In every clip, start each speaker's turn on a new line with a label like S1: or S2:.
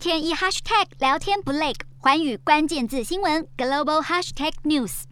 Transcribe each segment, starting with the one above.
S1: 天一 hashtag 聊天不累，寰宇关键字新闻 global hashtag news。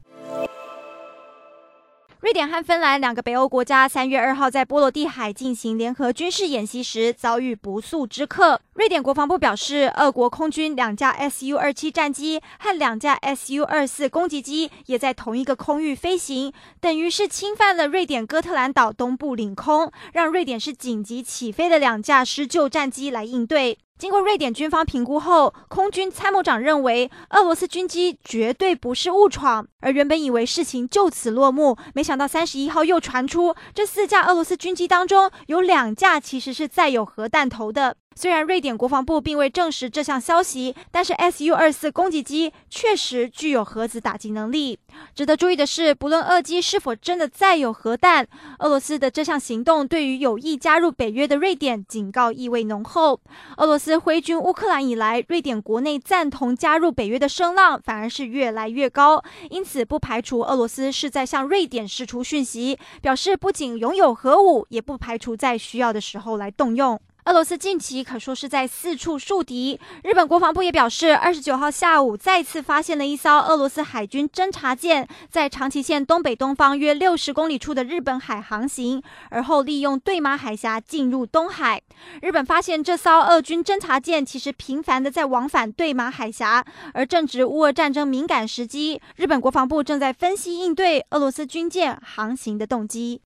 S2: 瑞典和芬兰两个北欧国家三月二号在波罗的海进行联合军事演习时遭遇不速之客。瑞典国防部表示，俄国空军两架 Su 二七战机和两架 Su 二四攻击机也在同一个空域飞行，等于是侵犯了瑞典哥特兰岛东部领空，让瑞典是紧急起飞的两架施救战机来应对。经过瑞典军方评估后，空军参谋长认为俄罗斯军机绝对不是误闯，而原本以为事情就此落幕，没想到三十一号又传出这四架俄罗斯军机当中有两架其实是载有核弹头的。虽然瑞典国防部并未证实这项消息，但是 Su 二四攻击机确实具有核子打击能力。值得注意的是，不论俄机是否真的载有核弹，俄罗斯的这项行动对于有意加入北约的瑞典，警告意味浓厚。俄罗斯挥军乌克兰以来，瑞典国内赞同加入北约的声浪反而是越来越高，因此不排除俄罗斯是在向瑞典释出讯息，表示不仅拥有核武，也不排除在需要的时候来动用。俄罗斯近期可说是在四处树敌。日本国防部也表示，二十九号下午再次发现了一艘俄罗斯海军侦察舰在长崎县东北东方约六十公里处的日本海航行，而后利用对马海峡进入东海。日本发现这艘俄军侦察舰其实频繁的在往返对马海峡，而正值乌俄战争敏感时机，日本国防部正在分析应对俄罗斯军舰航行的动机。